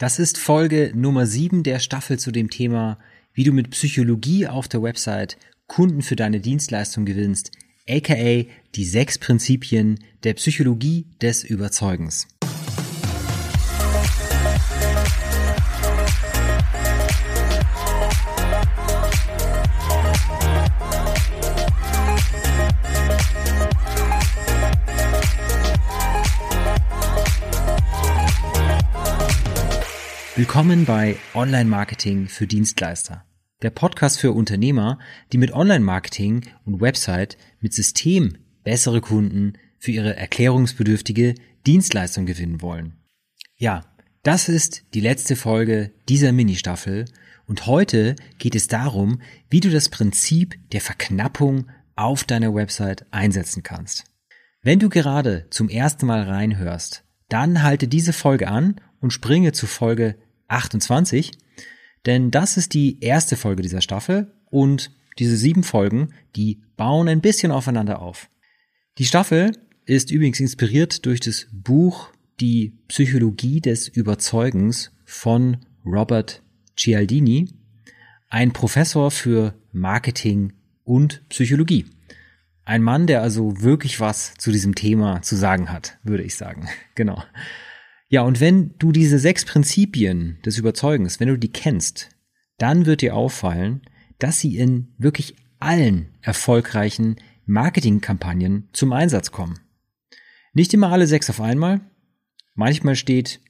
Das ist Folge Nummer 7 der Staffel zu dem Thema, wie du mit Psychologie auf der Website Kunden für deine Dienstleistung gewinnst, aka die sechs Prinzipien der Psychologie des Überzeugens. Willkommen bei Online Marketing für Dienstleister. Der Podcast für Unternehmer, die mit Online Marketing und Website mit System bessere Kunden für ihre erklärungsbedürftige Dienstleistung gewinnen wollen. Ja, das ist die letzte Folge dieser Ministaffel und heute geht es darum, wie du das Prinzip der Verknappung auf deiner Website einsetzen kannst. Wenn du gerade zum ersten Mal reinhörst, dann halte diese Folge an und springe zu Folge 28, denn das ist die erste Folge dieser Staffel und diese sieben Folgen, die bauen ein bisschen aufeinander auf. Die Staffel ist übrigens inspiriert durch das Buch Die Psychologie des Überzeugens von Robert Cialdini, ein Professor für Marketing und Psychologie. Ein Mann, der also wirklich was zu diesem Thema zu sagen hat, würde ich sagen. Genau. Ja, und wenn du diese sechs Prinzipien des Überzeugens, wenn du die kennst, dann wird dir auffallen, dass sie in wirklich allen erfolgreichen Marketingkampagnen zum Einsatz kommen. Nicht immer alle sechs auf einmal. Manchmal steht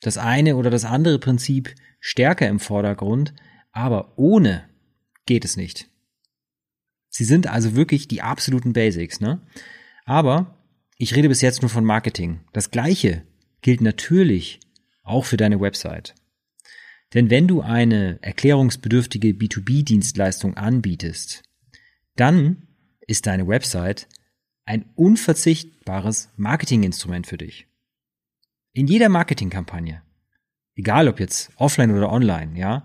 das eine oder das andere Prinzip stärker im Vordergrund, aber ohne geht es nicht. Sie sind also wirklich die absoluten Basics, ne? Aber ich rede bis jetzt nur von Marketing. Das gleiche gilt natürlich auch für deine Website. Denn wenn du eine erklärungsbedürftige B2B-Dienstleistung anbietest, dann ist deine Website ein unverzichtbares Marketinginstrument für dich. In jeder Marketingkampagne, egal ob jetzt offline oder online, ja,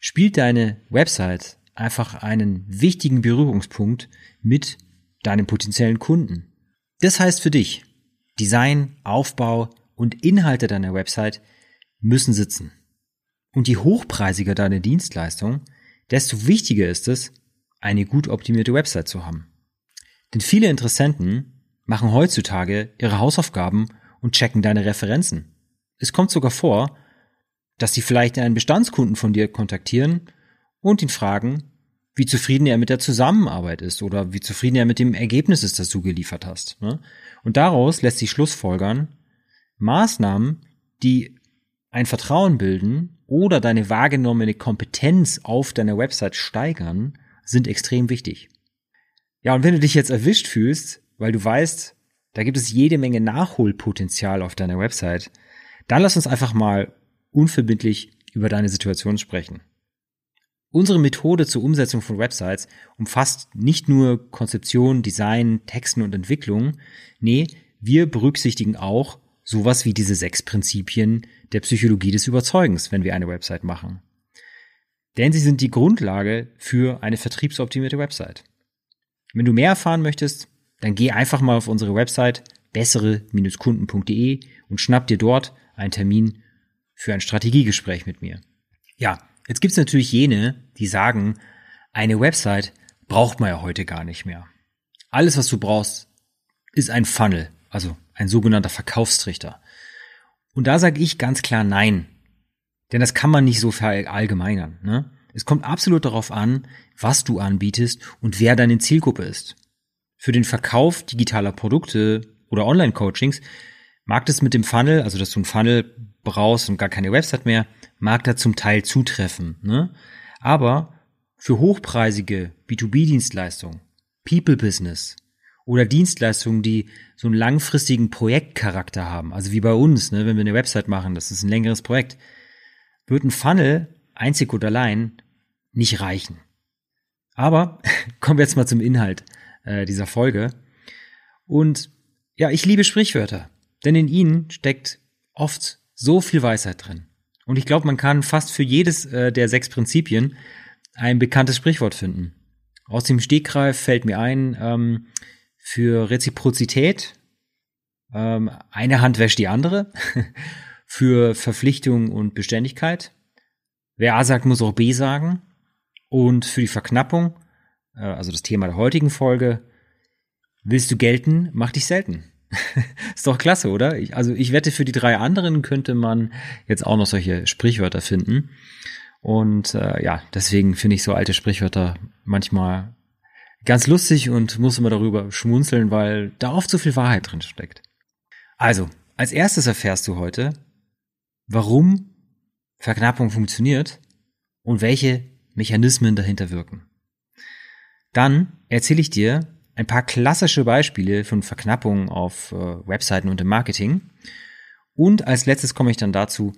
spielt deine Website einfach einen wichtigen Berührungspunkt mit deinem potenziellen Kunden. Das heißt für dich, Design, Aufbau, und Inhalte deiner Website müssen sitzen. Und je hochpreisiger deine Dienstleistung, desto wichtiger ist es, eine gut optimierte Website zu haben. Denn viele Interessenten machen heutzutage ihre Hausaufgaben und checken deine Referenzen. Es kommt sogar vor, dass sie vielleicht einen Bestandskunden von dir kontaktieren und ihn fragen, wie zufrieden er mit der Zusammenarbeit ist oder wie zufrieden er mit dem Ergebnis ist, das du geliefert hast. Ne? Und daraus lässt sich Schlussfolgern, Maßnahmen, die ein Vertrauen bilden oder deine wahrgenommene Kompetenz auf deiner Website steigern, sind extrem wichtig. Ja, und wenn du dich jetzt erwischt fühlst, weil du weißt, da gibt es jede Menge Nachholpotenzial auf deiner Website, dann lass uns einfach mal unverbindlich über deine Situation sprechen. Unsere Methode zur Umsetzung von Websites umfasst nicht nur Konzeption, Design, Texten und Entwicklung, nee, wir berücksichtigen auch sowas wie diese sechs Prinzipien der Psychologie des Überzeugens, wenn wir eine Website machen. Denn sie sind die Grundlage für eine vertriebsoptimierte Website. Wenn du mehr erfahren möchtest, dann geh einfach mal auf unsere Website bessere-kunden.de und schnapp dir dort einen Termin für ein Strategiegespräch mit mir. Ja, jetzt gibt's natürlich jene, die sagen, eine Website braucht man ja heute gar nicht mehr. Alles, was du brauchst, ist ein Funnel, also ein sogenannter Verkaufstrichter. Und da sage ich ganz klar nein. Denn das kann man nicht so verallgemeinern. Ne? Es kommt absolut darauf an, was du anbietest und wer deine Zielgruppe ist. Für den Verkauf digitaler Produkte oder Online-Coachings mag das mit dem Funnel, also dass du einen Funnel brauchst und gar keine Website mehr, mag da zum Teil zutreffen. Ne? Aber für hochpreisige B2B-Dienstleistungen, People-Business, oder Dienstleistungen, die so einen langfristigen Projektcharakter haben, also wie bei uns, ne, wenn wir eine Website machen, das ist ein längeres Projekt, wird ein Funnel einzig und allein nicht reichen. Aber kommen wir jetzt mal zum Inhalt äh, dieser Folge. Und ja, ich liebe Sprichwörter, denn in ihnen steckt oft so viel Weisheit drin. Und ich glaube, man kann fast für jedes äh, der sechs Prinzipien ein bekanntes Sprichwort finden. Aus dem Stegreif fällt mir ein, ähm, für Reziprozität. Ähm, eine Hand wäscht die andere. für Verpflichtung und Beständigkeit. Wer A sagt, muss auch B sagen. Und für die Verknappung, äh, also das Thema der heutigen Folge, willst du gelten, mach dich selten. ist doch klasse, oder? Ich, also ich wette, für die drei anderen könnte man jetzt auch noch solche Sprichwörter finden. Und äh, ja, deswegen finde ich so alte Sprichwörter manchmal ganz lustig und muss immer darüber schmunzeln, weil da oft so viel Wahrheit drin steckt. Also, als erstes erfährst du heute, warum Verknappung funktioniert und welche Mechanismen dahinter wirken. Dann erzähle ich dir ein paar klassische Beispiele von Verknappung auf äh, Webseiten und im Marketing. Und als letztes komme ich dann dazu,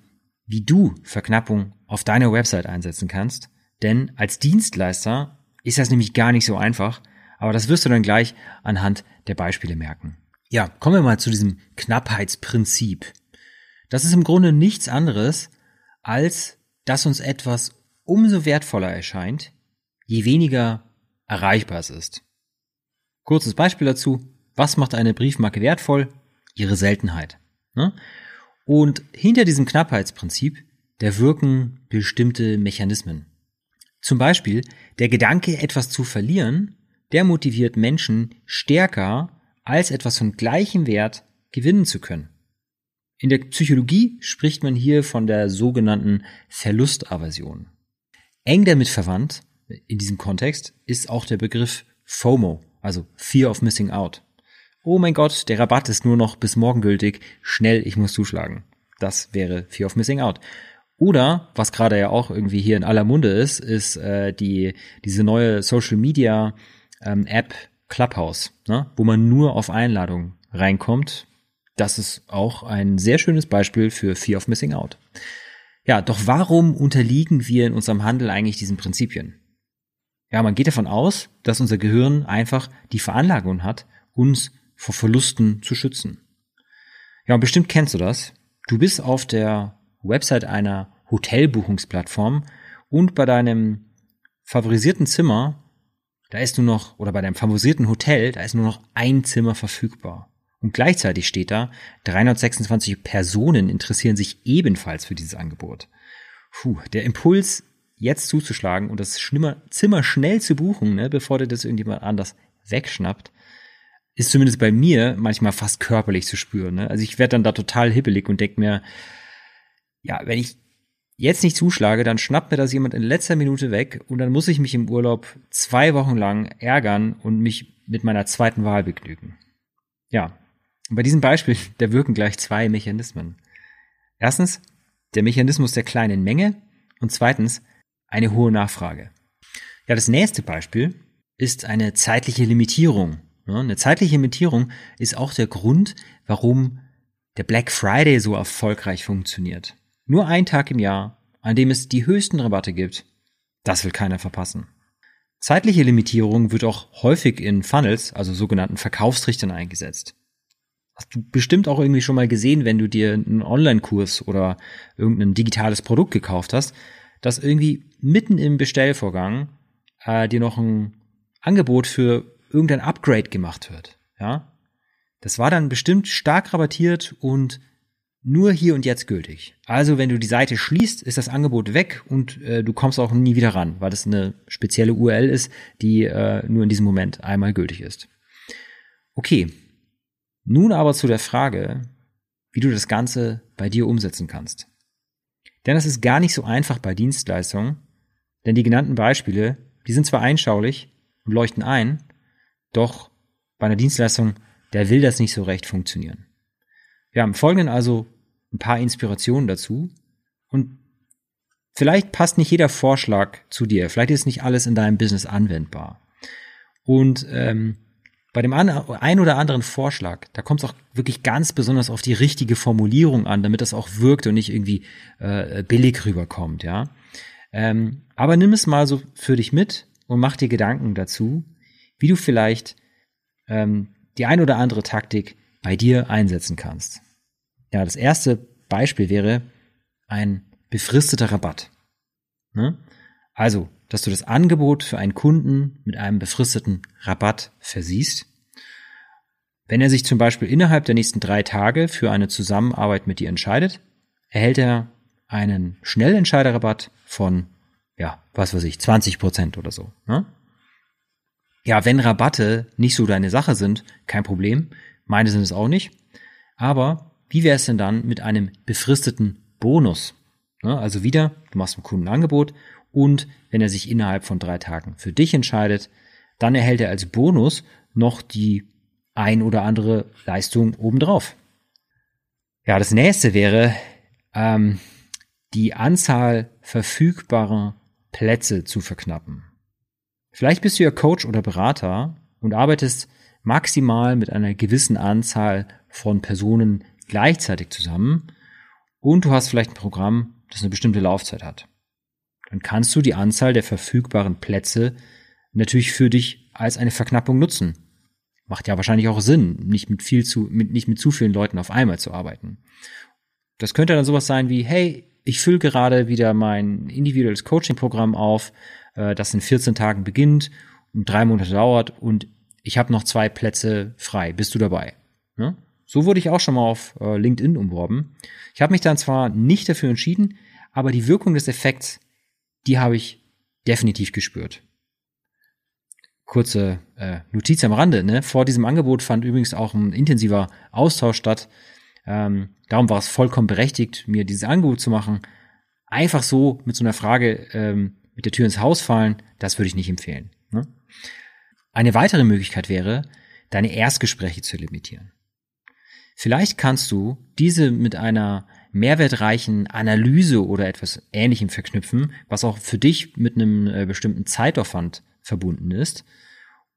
wie du Verknappung auf deiner Website einsetzen kannst. Denn als Dienstleister ist das nämlich gar nicht so einfach, aber das wirst du dann gleich anhand der Beispiele merken. Ja, kommen wir mal zu diesem Knappheitsprinzip. Das ist im Grunde nichts anderes, als dass uns etwas umso wertvoller erscheint, je weniger erreichbar es ist. Kurzes Beispiel dazu. Was macht eine Briefmarke wertvoll? Ihre Seltenheit. Ne? Und hinter diesem Knappheitsprinzip, der wirken bestimmte Mechanismen. Zum Beispiel der Gedanke, etwas zu verlieren, der motiviert Menschen stärker, als etwas von gleichem Wert gewinnen zu können. In der Psychologie spricht man hier von der sogenannten Verlustaversion. Eng damit verwandt, in diesem Kontext, ist auch der Begriff FOMO, also Fear of Missing Out. Oh mein Gott, der Rabatt ist nur noch bis morgen gültig, schnell, ich muss zuschlagen. Das wäre Fear of Missing Out. Oder, was gerade ja auch irgendwie hier in aller Munde ist, ist äh, die diese neue Social Media ähm, App Clubhouse, ne? wo man nur auf Einladung reinkommt. Das ist auch ein sehr schönes Beispiel für Fear of Missing Out. Ja, doch warum unterliegen wir in unserem Handel eigentlich diesen Prinzipien? Ja, man geht davon aus, dass unser Gehirn einfach die Veranlagung hat, uns vor Verlusten zu schützen. Ja, und bestimmt kennst du das. Du bist auf der Website einer Hotelbuchungsplattform und bei deinem favorisierten Zimmer, da ist nur noch, oder bei deinem favorisierten Hotel, da ist nur noch ein Zimmer verfügbar. Und gleichzeitig steht da, 326 Personen interessieren sich ebenfalls für dieses Angebot. Puh, der Impuls jetzt zuzuschlagen und das Zimmer schnell zu buchen, ne, bevor dir das irgendjemand anders wegschnappt, ist zumindest bei mir manchmal fast körperlich zu spüren. Ne? Also ich werde dann da total hibbelig und denke mir, ja, wenn ich jetzt nicht zuschlage, dann schnappt mir das jemand in letzter Minute weg und dann muss ich mich im Urlaub zwei Wochen lang ärgern und mich mit meiner zweiten Wahl begnügen. Ja, und bei diesem Beispiel, da wirken gleich zwei Mechanismen. Erstens, der Mechanismus der kleinen Menge und zweitens, eine hohe Nachfrage. Ja, das nächste Beispiel ist eine zeitliche Limitierung. Eine zeitliche Limitierung ist auch der Grund, warum der Black Friday so erfolgreich funktioniert. Nur ein Tag im Jahr, an dem es die höchsten Rabatte gibt, das will keiner verpassen. Zeitliche Limitierung wird auch häufig in Funnels, also sogenannten Verkaufstrichtern eingesetzt. Hast du bestimmt auch irgendwie schon mal gesehen, wenn du dir einen Online-Kurs oder irgendein digitales Produkt gekauft hast, dass irgendwie mitten im Bestellvorgang äh, dir noch ein Angebot für irgendein Upgrade gemacht wird. Ja, das war dann bestimmt stark rabattiert und nur hier und jetzt gültig. Also wenn du die Seite schließt, ist das Angebot weg und äh, du kommst auch nie wieder ran, weil das eine spezielle URL ist, die äh, nur in diesem Moment einmal gültig ist. Okay, nun aber zu der Frage, wie du das Ganze bei dir umsetzen kannst. Denn das ist gar nicht so einfach bei Dienstleistungen, denn die genannten Beispiele, die sind zwar einschaulich und leuchten ein, doch bei einer Dienstleistung, der will das nicht so recht funktionieren. Wir haben folgenden also ein paar Inspirationen dazu und vielleicht passt nicht jeder Vorschlag zu dir, vielleicht ist nicht alles in deinem Business anwendbar. Und ähm, bei dem ein oder anderen Vorschlag, da kommt es auch wirklich ganz besonders auf die richtige Formulierung an, damit das auch wirkt und nicht irgendwie äh, billig rüberkommt, ja. Ähm, aber nimm es mal so für dich mit und mach dir Gedanken dazu, wie du vielleicht ähm, die ein oder andere Taktik bei dir einsetzen kannst. Ja, das erste Beispiel wäre ein befristeter Rabatt. Ne? Also, dass du das Angebot für einen Kunden mit einem befristeten Rabatt versiehst. Wenn er sich zum Beispiel innerhalb der nächsten drei Tage für eine Zusammenarbeit mit dir entscheidet, erhält er einen Schnellentscheiderrabatt von, ja, was weiß ich, 20 Prozent oder so. Ne? Ja, wenn Rabatte nicht so deine Sache sind, kein Problem. Meine sind es auch nicht. Aber wie wäre es denn dann mit einem befristeten Bonus? Ne? Also wieder, du machst dem Kunden ein Angebot und wenn er sich innerhalb von drei Tagen für dich entscheidet, dann erhält er als Bonus noch die ein oder andere Leistung obendrauf. Ja, das nächste wäre ähm, die Anzahl verfügbarer Plätze zu verknappen. Vielleicht bist du ja Coach oder Berater und arbeitest maximal mit einer gewissen Anzahl von Personen gleichzeitig zusammen und du hast vielleicht ein Programm, das eine bestimmte Laufzeit hat. Dann kannst du die Anzahl der verfügbaren Plätze natürlich für dich als eine Verknappung nutzen. Macht ja wahrscheinlich auch Sinn, nicht mit viel zu, mit, nicht mit zu vielen Leuten auf einmal zu arbeiten. Das könnte dann sowas sein wie, hey, ich fülle gerade wieder mein individuelles Coaching-Programm auf, äh, das in 14 Tagen beginnt und drei Monate dauert und ich habe noch zwei Plätze frei. Bist du dabei? Ne? So wurde ich auch schon mal auf äh, LinkedIn umworben. Ich habe mich dann zwar nicht dafür entschieden, aber die Wirkung des Effekts, die habe ich definitiv gespürt. Kurze äh, Notiz am Rande. Ne? Vor diesem Angebot fand übrigens auch ein intensiver Austausch statt. Ähm, darum war es vollkommen berechtigt, mir dieses Angebot zu machen. Einfach so mit so einer Frage ähm, mit der Tür ins Haus fallen, das würde ich nicht empfehlen. Ne? Eine weitere Möglichkeit wäre, deine Erstgespräche zu limitieren. Vielleicht kannst du diese mit einer mehrwertreichen Analyse oder etwas Ähnlichem verknüpfen, was auch für dich mit einem äh, bestimmten Zeitaufwand verbunden ist.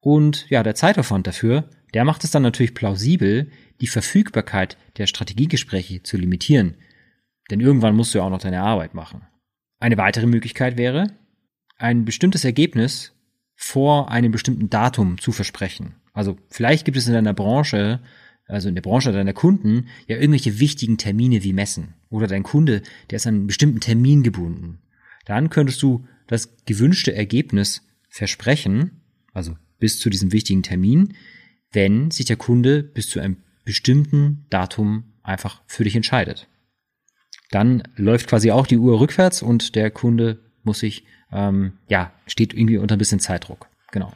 Und ja, der Zeitaufwand dafür, der macht es dann natürlich plausibel, die Verfügbarkeit der Strategiegespräche zu limitieren. Denn irgendwann musst du ja auch noch deine Arbeit machen. Eine weitere Möglichkeit wäre, ein bestimmtes Ergebnis vor einem bestimmten Datum zu versprechen. Also vielleicht gibt es in deiner Branche, also in der Branche deiner Kunden, ja irgendwelche wichtigen Termine wie Messen. Oder dein Kunde, der ist an einen bestimmten Termin gebunden. Dann könntest du das gewünschte Ergebnis versprechen, also bis zu diesem wichtigen Termin, wenn sich der Kunde bis zu einem bestimmten Datum einfach für dich entscheidet. Dann läuft quasi auch die Uhr rückwärts und der Kunde muss sich, ähm, ja, steht irgendwie unter ein bisschen Zeitdruck. Genau.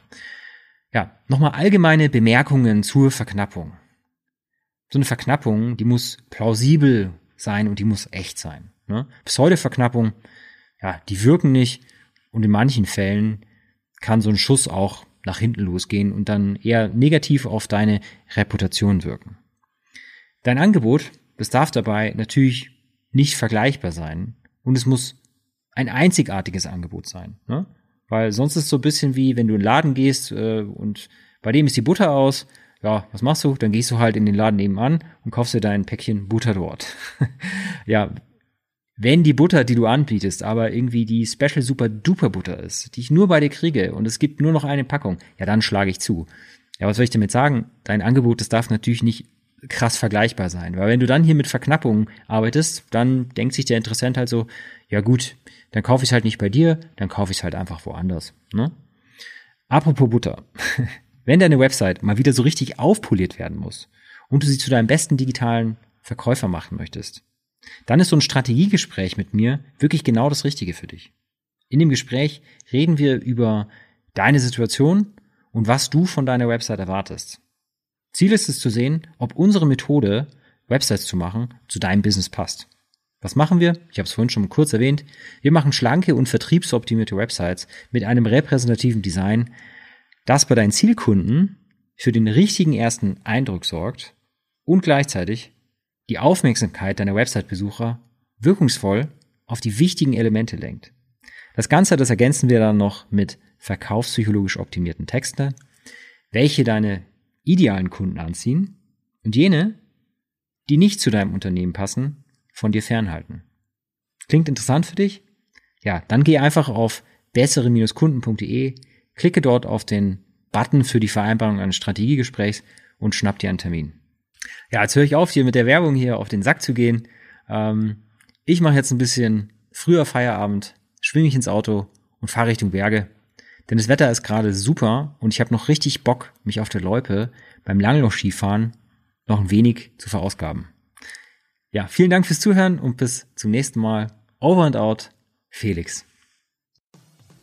Ja, nochmal allgemeine Bemerkungen zur Verknappung. So eine Verknappung, die muss plausibel sein und die muss echt sein. Ne? Pseudo-Verknappung, ja, die wirken nicht und in manchen Fällen kann so ein Schuss auch nach hinten losgehen und dann eher negativ auf deine Reputation wirken. Dein Angebot, das darf dabei natürlich nicht vergleichbar sein und es muss ein einzigartiges Angebot sein. Ne? Weil sonst ist es so ein bisschen wie, wenn du in den Laden gehst äh, und bei dem ist die Butter aus, ja, was machst du? Dann gehst du halt in den Laden nebenan und kaufst dir dein Päckchen Butter dort. ja, wenn die Butter, die du anbietest, aber irgendwie die Special Super Duper Butter ist, die ich nur bei dir kriege und es gibt nur noch eine Packung, ja, dann schlage ich zu. Ja, was soll ich damit sagen? Dein Angebot, das darf natürlich nicht krass vergleichbar sein. Weil wenn du dann hier mit Verknappungen arbeitest, dann denkt sich der Interessent halt so, ja gut, dann kaufe ich es halt nicht bei dir, dann kaufe ich es halt einfach woanders. Ne? Apropos Butter. wenn deine Website mal wieder so richtig aufpoliert werden muss und du sie zu deinem besten digitalen Verkäufer machen möchtest, dann ist so ein Strategiegespräch mit mir wirklich genau das Richtige für dich. In dem Gespräch reden wir über deine Situation und was du von deiner Website erwartest. Ziel ist es zu sehen, ob unsere Methode, Websites zu machen, zu deinem Business passt. Was machen wir? Ich habe es vorhin schon kurz erwähnt. Wir machen schlanke und vertriebsoptimierte Websites mit einem repräsentativen Design, das bei deinen Zielkunden für den richtigen ersten Eindruck sorgt und gleichzeitig die Aufmerksamkeit deiner Website-Besucher wirkungsvoll auf die wichtigen Elemente lenkt. Das Ganze, das ergänzen wir dann noch mit verkaufspsychologisch optimierten Texten, welche deine idealen Kunden anziehen und jene, die nicht zu deinem Unternehmen passen, von dir fernhalten. Klingt interessant für dich? Ja, dann geh einfach auf bessere-kunden.de, klicke dort auf den Button für die Vereinbarung eines Strategiegesprächs und schnapp dir einen Termin. Ja, jetzt höre ich auf, hier mit der Werbung hier auf den Sack zu gehen. Ähm, ich mache jetzt ein bisschen früher Feierabend, schwinge ich ins Auto und fahre Richtung Berge. Denn das Wetter ist gerade super und ich habe noch richtig Bock, mich auf der Loipe beim Langlauf-Skifahren noch ein wenig zu verausgaben. Ja, vielen Dank fürs Zuhören und bis zum nächsten Mal. Over and out, Felix.